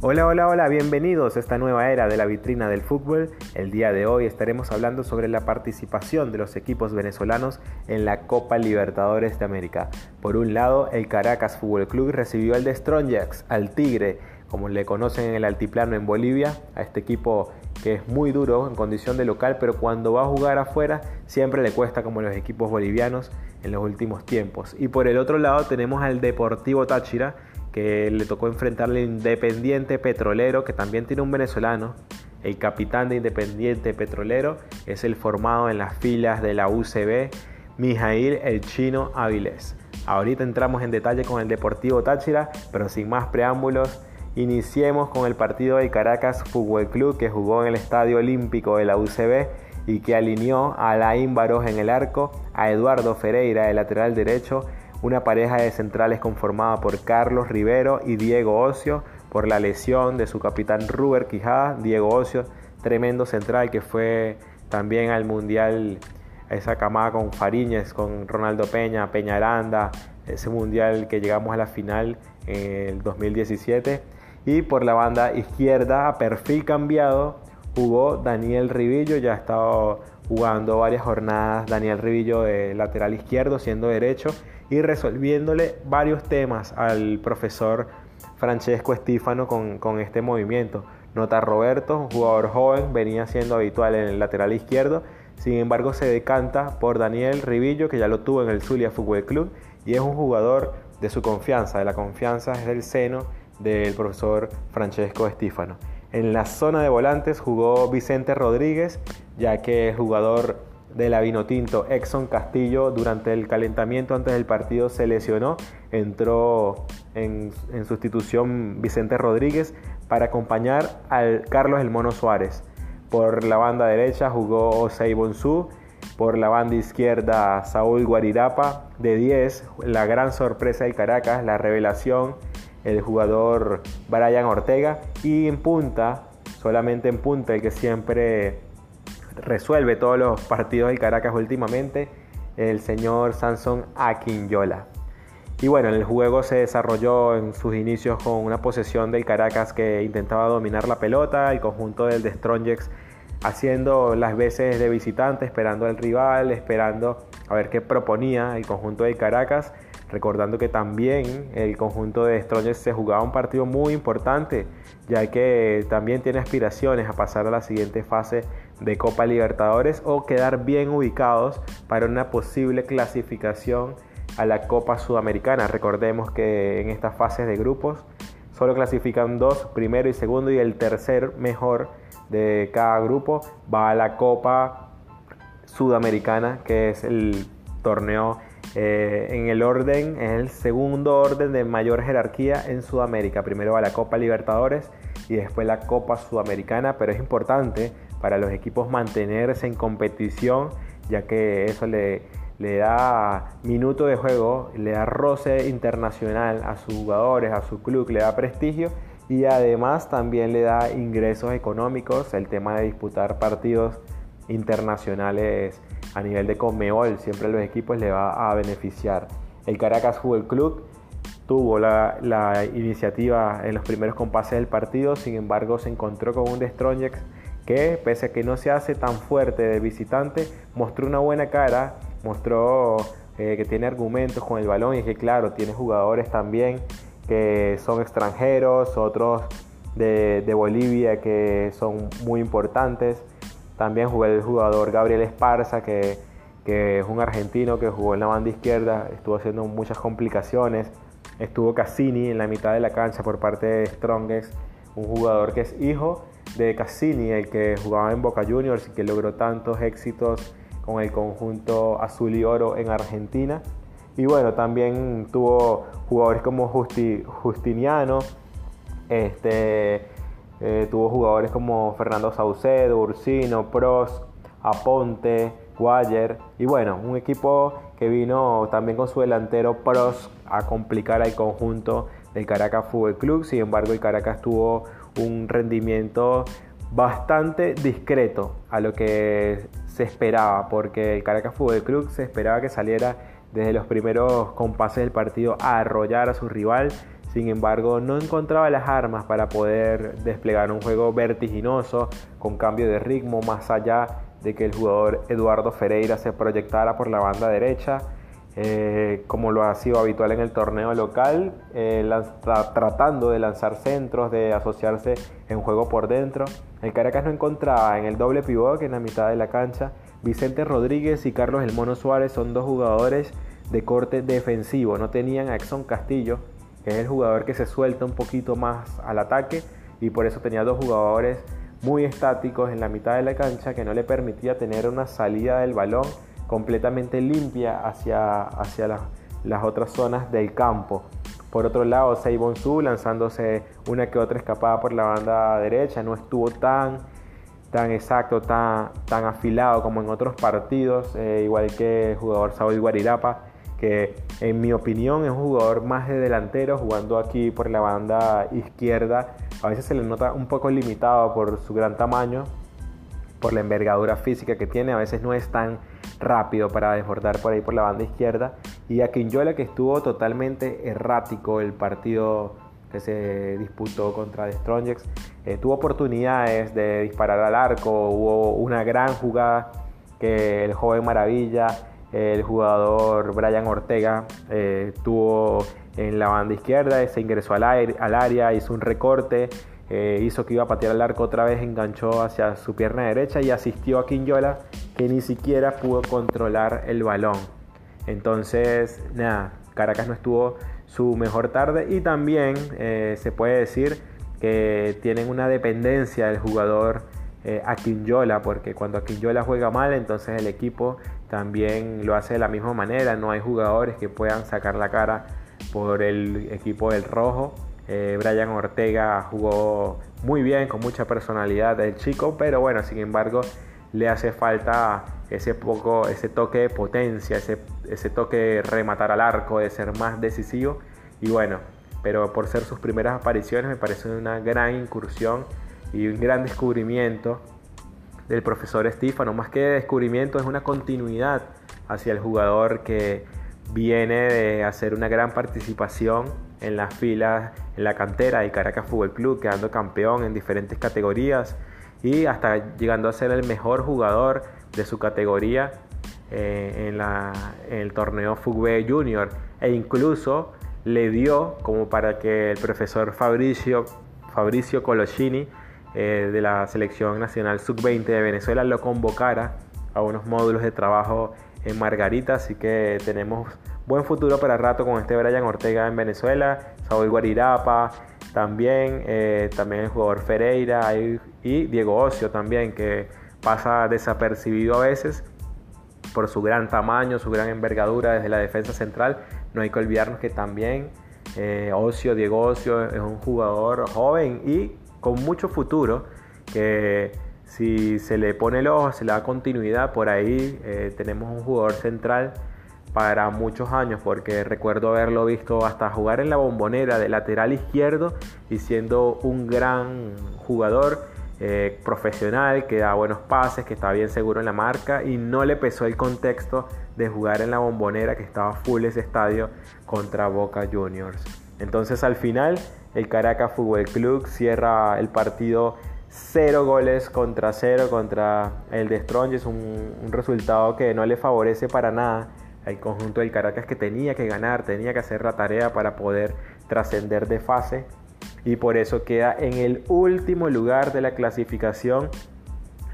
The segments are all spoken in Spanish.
Hola, hola, hola, bienvenidos a esta nueva era de la vitrina del fútbol. El día de hoy estaremos hablando sobre la participación de los equipos venezolanos en la Copa Libertadores de América. Por un lado, el Caracas Fútbol Club recibió al de Strongjax, al Tigre, como le conocen en el altiplano en Bolivia, a este equipo que es muy duro en condición de local, pero cuando va a jugar afuera siempre le cuesta como los equipos bolivianos en los últimos tiempos. Y por el otro lado tenemos al Deportivo Táchira, que le tocó enfrentarle al Independiente Petrolero, que también tiene un venezolano. El capitán de Independiente Petrolero es el formado en las filas de la UCB, Mijail El Chino Áviles. Ahorita entramos en detalle con el Deportivo Táchira, pero sin más preámbulos, iniciemos con el partido del Caracas Fútbol Club que jugó en el Estadio Olímpico de la UCB y que alineó a Laín Barós en el arco, a Eduardo Ferreira de lateral derecho, una pareja de centrales conformada por Carlos Rivero y Diego Ocio por la lesión de su capitán Ruber Quijada. Diego Ocio, tremendo central que fue también al Mundial, esa camada con Fariñez, con Ronaldo Peña, Peña Aranda, ese Mundial que llegamos a la final en el 2017. Y por la banda izquierda, a perfil cambiado, jugó Daniel Rivillo, ya ha estado jugando varias jornadas Daniel Rivillo de lateral izquierdo, siendo derecho y resolviéndole varios temas al profesor Francesco Estífano con, con este movimiento. Nota Roberto, un jugador joven, venía siendo habitual en el lateral izquierdo, sin embargo se decanta por Daniel Rivillo, que ya lo tuvo en el Zulia Fútbol Club, y es un jugador de su confianza, de la confianza es del seno del profesor Francesco Estífano. En la zona de volantes jugó Vicente Rodríguez, ya que es jugador de la Vinotinto, Exxon Castillo, durante el calentamiento antes del partido se lesionó. Entró en, sustitución Vicente Rodríguez para acompañar al Carlos El Mono Suárez. Por la banda derecha jugó Osei Bonsu. Por la banda izquierda Saúl Guarirapa de 10. La gran sorpresa del Caracas, la revelación, el jugador Brian Ortega. Y en punta, solamente en punta, el que siempre resuelve todos los partidos del Caracas últimamente, el señor Samson Aquinyola. Y bueno, el juego se desarrolló en sus inicios con una posesión del Caracas que intentaba dominar la pelota, el conjunto del de Strongest haciendo las veces de visitante, esperando al rival, esperando a ver qué proponía el conjunto del Caracas, recordando que también el conjunto de Strongest se jugaba un partido muy importante, ya que también tiene aspiraciones a pasar a la siguiente fase de Copa Libertadores o quedar bien ubicados para una posible clasificación a la Copa Sudamericana. Recordemos que en estas fases de grupos solo clasifican dos, primero y segundo, y el tercer mejor de cada grupo va a la Copa Sudamericana, que es el torneo eh, en el orden, es el segundo orden de mayor jerarquía en Sudamérica. Primero va la Copa Libertadores y después la Copa Sudamericana, pero es importante para los equipos mantenerse en competición, ya que eso le, le da minuto de juego, le da roce internacional a sus jugadores, a su club, le da prestigio y además también le da ingresos económicos, el tema de disputar partidos internacionales a nivel de Conmebol, siempre a los equipos le va a beneficiar. El Caracas Fútbol Club tuvo la, la, iniciativa en los primeros compases del partido, sin embargo se encontró con un Destroñex que pese a que no se hace tan fuerte de visitante, mostró una buena cara, mostró eh, que tiene argumentos con el balón y que claro, tiene jugadores también que son extranjeros, otros de, Bolivia que son muy importantes. También jugó el jugador Gabriel Esparza, que, que, es un argentino que jugó en la banda izquierda, estuvo haciendo muchas complicaciones. Estuvo Cassini en la mitad de la cancha por parte de Strongest, un jugador que es hijo de Cassini, el que jugaba en Boca Juniors y que logró tantos éxitos con el conjunto azul y oro en Argentina. Y bueno, también tuvo jugadores como Justiniano, este, eh, tuvo jugadores como Fernando Saucedo, Ursino, Pros, Aponte, Guayer. Y bueno, un equipo que vino también con su delantero Pros a complicar al conjunto del Caracas Fútbol Club. Sin embargo, el Caracas tuvo un rendimiento bastante discreto a lo que se esperaba, porque el Caracas Fútbol Club se esperaba que saliera desde los primeros compases del partido a arrollar a su rival. sin embargo no encontraba las armas para poder desplegar un juego vertiginoso con cambio de ritmo más allá de que el jugador Eduardo Ferreira se proyectara por la banda derecha, eh, como lo ha sido habitual en el torneo local, eh, tratando de lanzar centros, de asociarse en juego por dentro. El Caracas no encontraba en el doble pivote, en la mitad de la cancha, Vicente Rodríguez y Carlos El Mono Suárez son dos jugadores de corte defensivo, no tenían a Exxon Castillo, que es el jugador que se suelta un poquito más al ataque, y por eso tenía dos jugadores muy estáticos en la mitad de la cancha que no le permitía tener una salida del balón completamente limpia hacia, hacia las otras zonas del campo. Por otro lado, Seibon Su lanzándose una que otra escapada por la banda derecha, no estuvo tan, tan exacto, tan, tan afilado como en otros partidos, eh, igual que el jugador Saúl Guarirapa, que en mi opinión es un jugador más de delantero, jugando aquí por la banda izquierda a veces se le nota un poco limitado por su gran tamaño, por la envergadura física que tiene, a veces no es tan rápido para desbordar por ahí por la banda izquierda. Y a Quinyola que estuvo totalmente errático el partido que se disputó contra The Strongest. Eh, tuvo oportunidades de disparar al arco, hubo una gran jugada que el joven Maravilla, el jugador Brian Ortega, eh, tuvo en la banda izquierda, se ingresó al área, hizo un recorte, eh, hizo que iba a patear el arco otra vez, enganchó hacia su pierna derecha y asistió a Quinyola que ni siquiera pudo controlar el balón. Entonces, nada, Caracas no estuvo su mejor tarde y también eh, se puede decir que tienen una dependencia del jugador eh, Quinyola, porque cuando Quinyola juega mal, entonces el equipo también lo hace de la misma manera, no hay jugadores que puedan sacar la cara por el equipo del Rojo. Eh, Brian Ortega jugó muy bien, con mucha personalidad el chico, pero bueno, sin embargo, le hace falta ese poco, ese toque de potencia, ese, ese toque de rematar al arco, de ser más decisivo. Y bueno, pero por ser sus primeras apariciones me parece una gran incursión y un gran descubrimiento del profesor Estefano. Más que descubrimiento, es una continuidad hacia el jugador que viene de hacer una gran participación en las filas, en la cantera del Caracas Fútbol Club, quedando campeón en diferentes categorías y hasta llegando a ser el mejor jugador de su categoría eh, en, el torneo Fútbol Junior. E incluso le dio como para que el profesor Fabricio, Fabricio Colosini eh, de la selección nacional sub-20 de Venezuela lo convocara a unos módulos de trabajo en Margarita, así que tenemos buen futuro para rato con este Brian Ortega en Venezuela, Saúl Guarirapa, también, eh, también el jugador Ferreira y Diego Ocio también, que pasa desapercibido a veces por su gran tamaño, su gran envergadura desde la defensa central. No hay que olvidarnos que también eh, Ocio, Diego Ocio es un jugador joven y con mucho futuro que si se le pone el ojo, se le da continuidad, por ahí eh, tenemos un jugador central para muchos años, porque recuerdo haberlo visto hasta jugar en la bombonera de lateral izquierdo y siendo un gran jugador eh, profesional que da buenos pases, que está bien seguro en la marca y no le pesó el contexto de jugar en la bombonera que estaba full ese estadio contra Boca Juniors. Entonces al final el Caracas Fútbol Club cierra el partido 0 goles contra 0 contra el de Strong. un, un resultado que no le favorece para nada al conjunto del Caracas que tenía que ganar, tenía que hacer la tarea para poder trascender de fase. Y por eso queda en el último lugar de la clasificación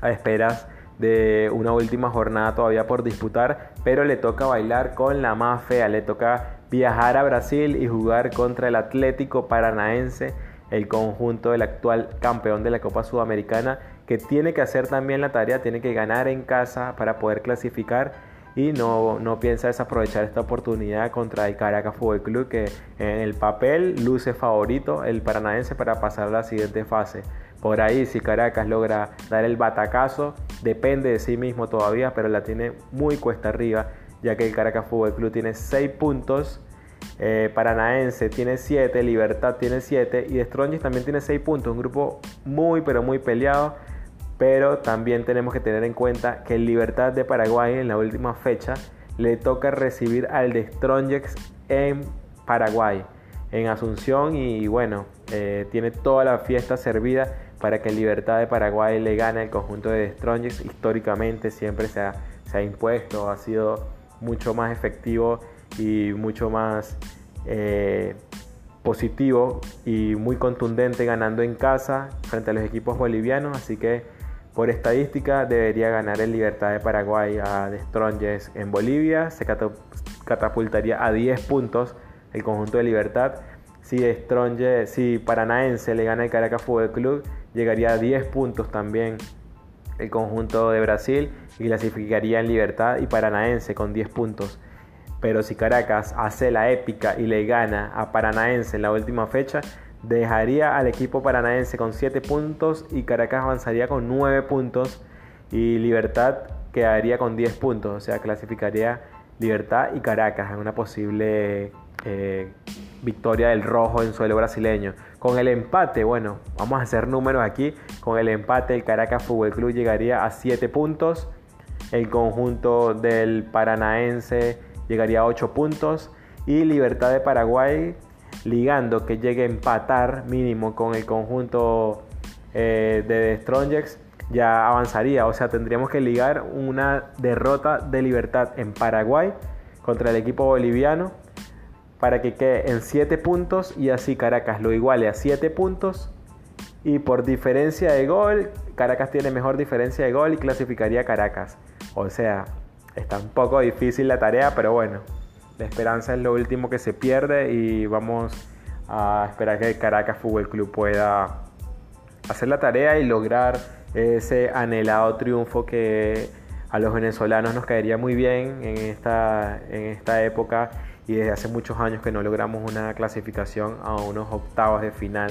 a esperas de una última jornada todavía por disputar, pero le toca bailar con la más fea, le toca viajar a Brasil y jugar contra el Atlético Paranaense el conjunto del actual campeón de la Copa Sudamericana, que tiene que hacer también la tarea, tiene que ganar en casa para poder clasificar y no, no piensa desaprovechar esta oportunidad contra el Caracas Fútbol Club, que en el papel luce favorito el paranaense para pasar a la siguiente fase. Por ahí, si Caracas logra dar el batacazo, depende de sí mismo todavía, pero la tiene muy cuesta arriba, ya que el Caracas Fútbol Club tiene 6 puntos eh, Paranaense tiene 7, Libertad tiene 7 y Strongest también tiene 6 puntos. Un grupo muy pero muy peleado. Pero también tenemos que tener en cuenta que Libertad de Paraguay en la última fecha le toca recibir al de Strongest en Paraguay. en Asunción y bueno, eh, tiene toda la fiesta servida para que Libertad de Paraguay le gane al conjunto de Strongest. Históricamente siempre se ha, se ha, impuesto, ha sido mucho más efectivo y mucho más eh, positivo y muy contundente ganando en casa frente a los equipos bolivianos. Así que por estadística debería ganar el Libertad de Paraguay a The en Bolivia. Se catapultaría a 10 puntos el conjunto de Libertad. Si Stronge, si Paranaense le gana el Caracas Fútbol Club, llegaría a 10 puntos también el conjunto de Brasil y clasificaría en Libertad y Paranaense con 10 puntos. Pero si Caracas hace la épica y le gana a Paranaense en la última fecha, dejaría al equipo paranaense con 7 puntos y Caracas avanzaría con 9 puntos y Libertad quedaría con 10 puntos, o sea, clasificaría Libertad y Caracas en una posible eh, victoria del rojo en suelo brasileño. Con el empate, bueno, vamos a hacer números aquí. Con el empate, el Caracas Fútbol Club llegaría a 7 puntos. El conjunto del Paranaense llegaría a 8 puntos. Y Libertad de Paraguay, ligando que llegue a empatar mínimo con el conjunto eh, de Strongest, ya avanzaría. O sea, tendríamos que ligar una derrota de Libertad en Paraguay contra el equipo boliviano para que quede en 7 puntos y así Caracas lo iguale a 7 puntos y por diferencia de gol, Caracas tiene mejor diferencia de gol y clasificaría a Caracas. O sea, está un poco difícil la tarea, pero bueno, la esperanza es lo último que se pierde y vamos a esperar que Caracas Fútbol Club pueda hacer la tarea y lograr ese anhelado triunfo que a los venezolanos nos caería muy bien en esta, en esta época y desde hace muchos años que no logramos una clasificación a unos octavos de final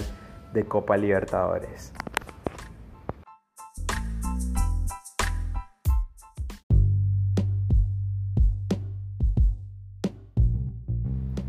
de Copa Libertadores.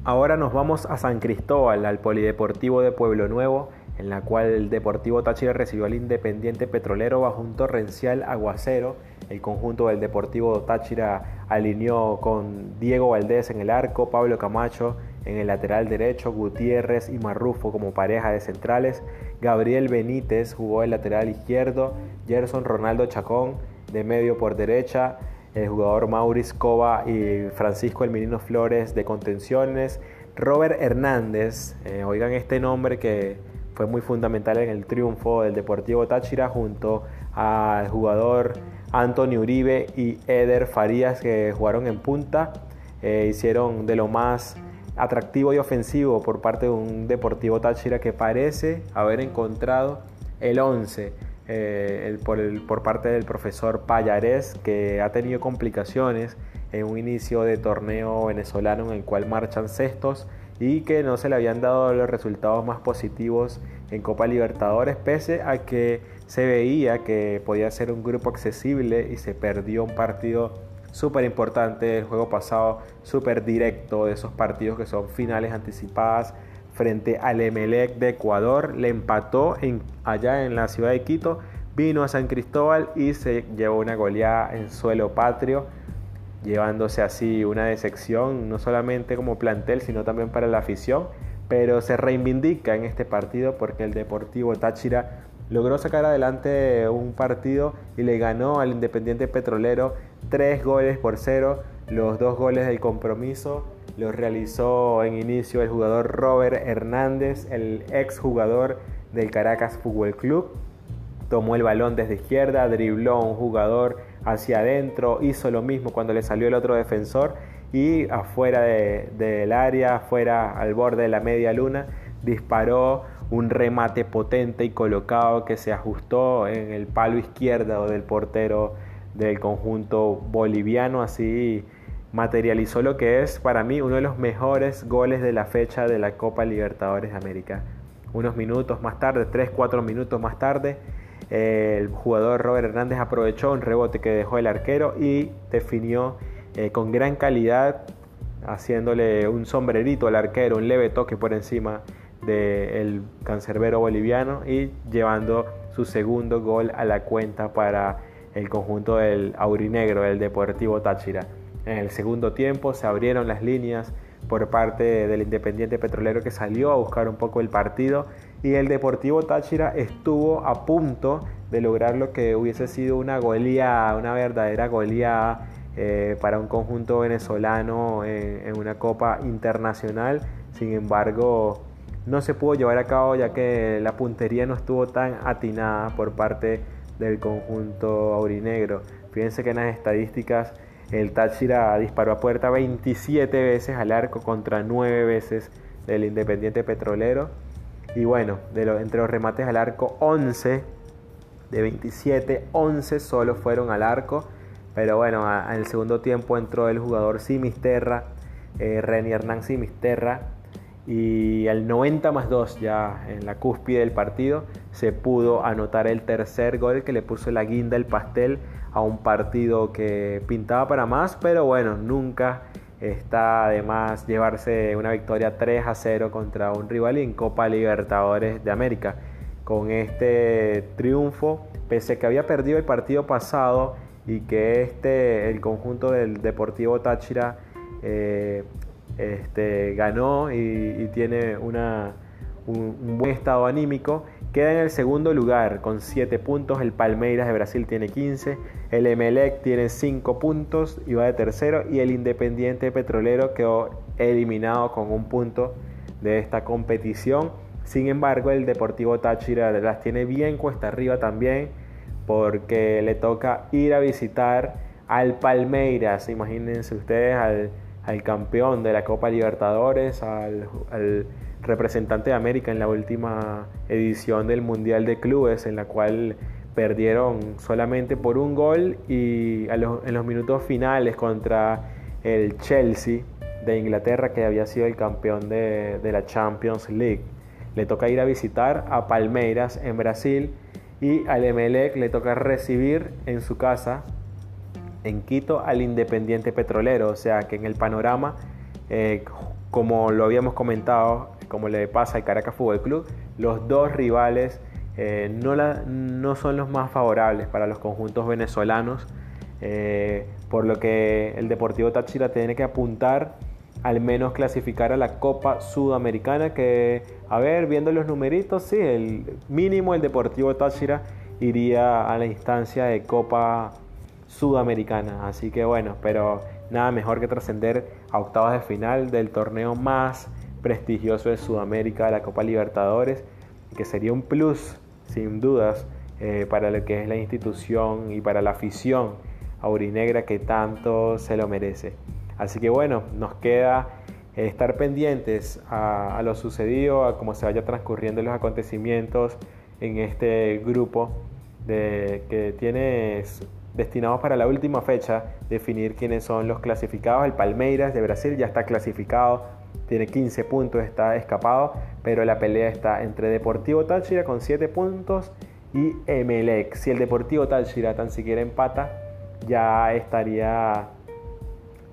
Ahora nos vamos a San Cristóbal, al Polideportivo de Pueblo Nuevo, en la cual el Deportivo Táchira recibió al Independiente Petrolero bajo un torrencial aguacero. El conjunto del Deportivo Táchira alineó con Diego Valdés en el arco, Pablo Camacho en el lateral derecho, Gutiérrez y Marrufo como pareja de centrales, Gabriel Benítez jugó el lateral izquierdo, Gerson Ronaldo Chacón de medio por derecha, el jugador Maurice Cova y Francisco Elmirino Flores de contenciones, Robert Hernández, eh, oigan este nombre que fue muy fundamental en el triunfo del Deportivo Táchira junto al jugador Antonio Uribe y Eder Farías que jugaron en punta. Eh, hicieron de lo más atractivo y ofensivo por parte de un Deportivo Táchira que parece haber encontrado el 11 eh, por, parte del profesor Payarés que ha tenido complicaciones en un inicio de torneo venezolano en el cual marchan sextos y que no se le habían dado los resultados más positivos en Copa Libertadores, pese a que se veía que podía ser un grupo accesible y se perdió un partido súper importante el juego pasado, súper directo de esos partidos que son finales anticipadas frente al Emelec de Ecuador, le empató allá en la ciudad de Quito, vino a San Cristóbal y se llevó una goleada en suelo patrio llevándose así una decepción, no solamente como plantel, sino también para la afición, pero se reivindica en este partido porque el Deportivo Táchira logró sacar adelante un partido y le ganó al Independiente Petrolero tres goles por cero, los dos goles del compromiso los realizó en inicio el jugador Robert Hernández, el ex jugador del Caracas Fútbol Club. Tomó el balón desde izquierda, dribló a un jugador hacia adentro, hizo lo mismo cuando le salió el otro defensor y afuera del área, afuera al borde de la media luna, disparó un remate potente y colocado que se ajustó en el palo izquierdo del portero del conjunto boliviano, así materializó lo que es para mí uno de los mejores goles de la fecha de la Copa Libertadores de América. Unos minutos más tarde, 3-4 minutos más tarde, el jugador Robert Hernández aprovechó un rebote que dejó el arquero y definió eh, con gran calidad, haciéndole un sombrerito al arquero, un leve toque por encima del cancerbero boliviano y llevando su segundo gol a la cuenta para el conjunto del aurinegro, el Deportivo Táchira. En el segundo tiempo se abrieron las líneas por parte del Independiente Petrolero que salió a buscar un poco el partido y el Deportivo Táchira estuvo a punto de lograr lo que hubiese sido una goleada, una verdadera goleada eh, para un conjunto venezolano en, una copa internacional. Sin embargo, no se pudo llevar a cabo ya que la puntería no estuvo tan atinada por parte del conjunto aurinegro. Fíjense que en las estadísticas el Táchira disparó a puerta 27 veces al arco contra 9 veces del Independiente Petrolero. Y bueno, entre los remates al arco, 11 de 27, 11 solo fueron al arco. Pero bueno, en el segundo tiempo entró el jugador Simisterra, eh, Reni Hernán Simisterra, y al 90 más 2 ya en la cúspide del partido se pudo anotar el tercer gol que le puso la guinda el pastel a un partido que pintaba para más, pero bueno, nunca está además llevarse una victoria 3 a 0 contra un rival en Copa Libertadores de América. Con este triunfo, pese a que había perdido el partido pasado y que este, el conjunto del Deportivo Táchira eh, este, ganó y, tiene una, un, buen estado anímico, queda en el segundo lugar con 7 puntos, el Palmeiras de Brasil tiene 15, el Emelec tiene 5 puntos y va de tercero y el Independiente Petrolero quedó eliminado con un punto de esta competición. Sin embargo, el Deportivo Táchira las tiene bien cuesta arriba también porque le toca ir a visitar al Palmeiras, imagínense ustedes al, campeón de la Copa Libertadores, al, representante de América en la última edición del Mundial de Clubes, en la cual perdieron solamente por un gol y en los minutos finales contra el Chelsea de Inglaterra, que había sido el campeón de, de la Champions League. Le toca ir a visitar a Palmeiras en Brasil y al Emelec le toca recibir en su casa en Quito al Independiente Petrolero, o sea que en el panorama, eh, como lo habíamos comentado, como le pasa al Caracas Fútbol Club, los dos rivales eh, no, no, son los más favorables para los conjuntos venezolanos, eh, por lo que el Deportivo Táchira tiene que apuntar al menos clasificar a la Copa Sudamericana, que, a ver, viendo los numeritos, sí, el mínimo el Deportivo Táchira iría a la instancia de Copa Sudamericana. Así que bueno, pero nada mejor que trascender a octavos de final del torneo más prestigioso de Sudamérica, la Copa Libertadores, que sería un plus, sin dudas, eh, para lo que es la institución y para la afición aurinegra que tanto se lo merece. Así que bueno, nos queda estar pendientes a, lo sucedido, a cómo se vaya transcurriendo los acontecimientos en este grupo que tiene destinados para la última fecha definir quiénes son los clasificados. El Palmeiras de Brasil ya está clasificado, tiene 15 puntos, está escapado, pero la pelea está entre Deportivo Táchira con 7 puntos y Emelec. Si el Deportivo Táchira tan siquiera empata, ya estaría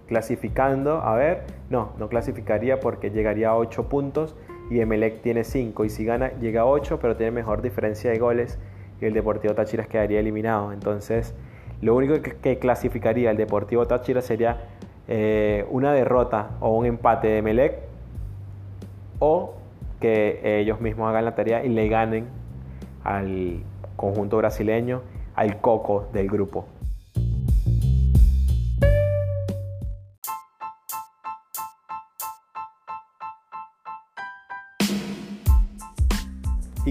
clasificando, a ver, no, no clasificaría porque llegaría a 8 puntos y Emelec tiene 5 y si gana llega a 8 pero tiene mejor diferencia de goles y el Deportivo Táchira quedaría eliminado. Entonces, lo único que, clasificaría el Deportivo Táchira sería eh, una derrota o un empate de Emelec o que ellos mismos hagan la tarea y le ganen al conjunto brasileño, al coco del grupo.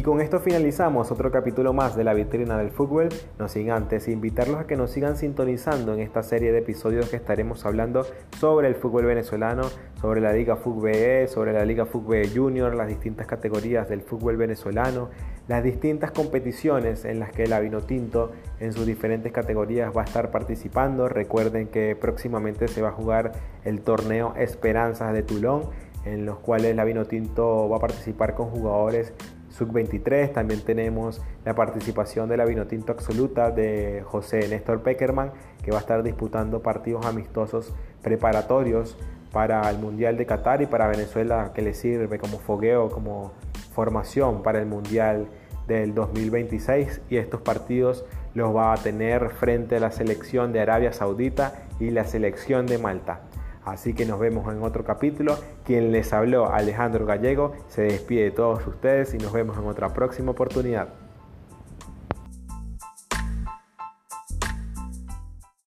Y con esto finalizamos otro capítulo más de la vitrina del fútbol. No sin antes invitarlos a que nos sigan sintonizando en esta serie de episodios que estaremos hablando sobre el fútbol venezolano, sobre la Liga Fútbol BE, sobre la Liga Fútbol Junior, las distintas categorías del fútbol venezolano, las distintas competiciones en las que el Avinotinto en sus diferentes categorías va a estar participando. Recuerden que próximamente se va a jugar el torneo Esperanzas de Tulón en los cuales la Vinotinto va a participar con jugadores sub-23. También tenemos la participación de la Vinotinto Absoluta de José Néstor Peckerman, que va a estar disputando partidos amistosos preparatorios para el Mundial de Qatar y para Venezuela, que le sirve como fogueo, como formación para el Mundial del 2026. Y estos partidos los va a tener frente a la selección de Arabia Saudita y la selección de Malta. Así que nos vemos en otro capítulo. Quien les habló, Alejandro Gallego, se despide de todos ustedes y nos vemos en otra próxima oportunidad.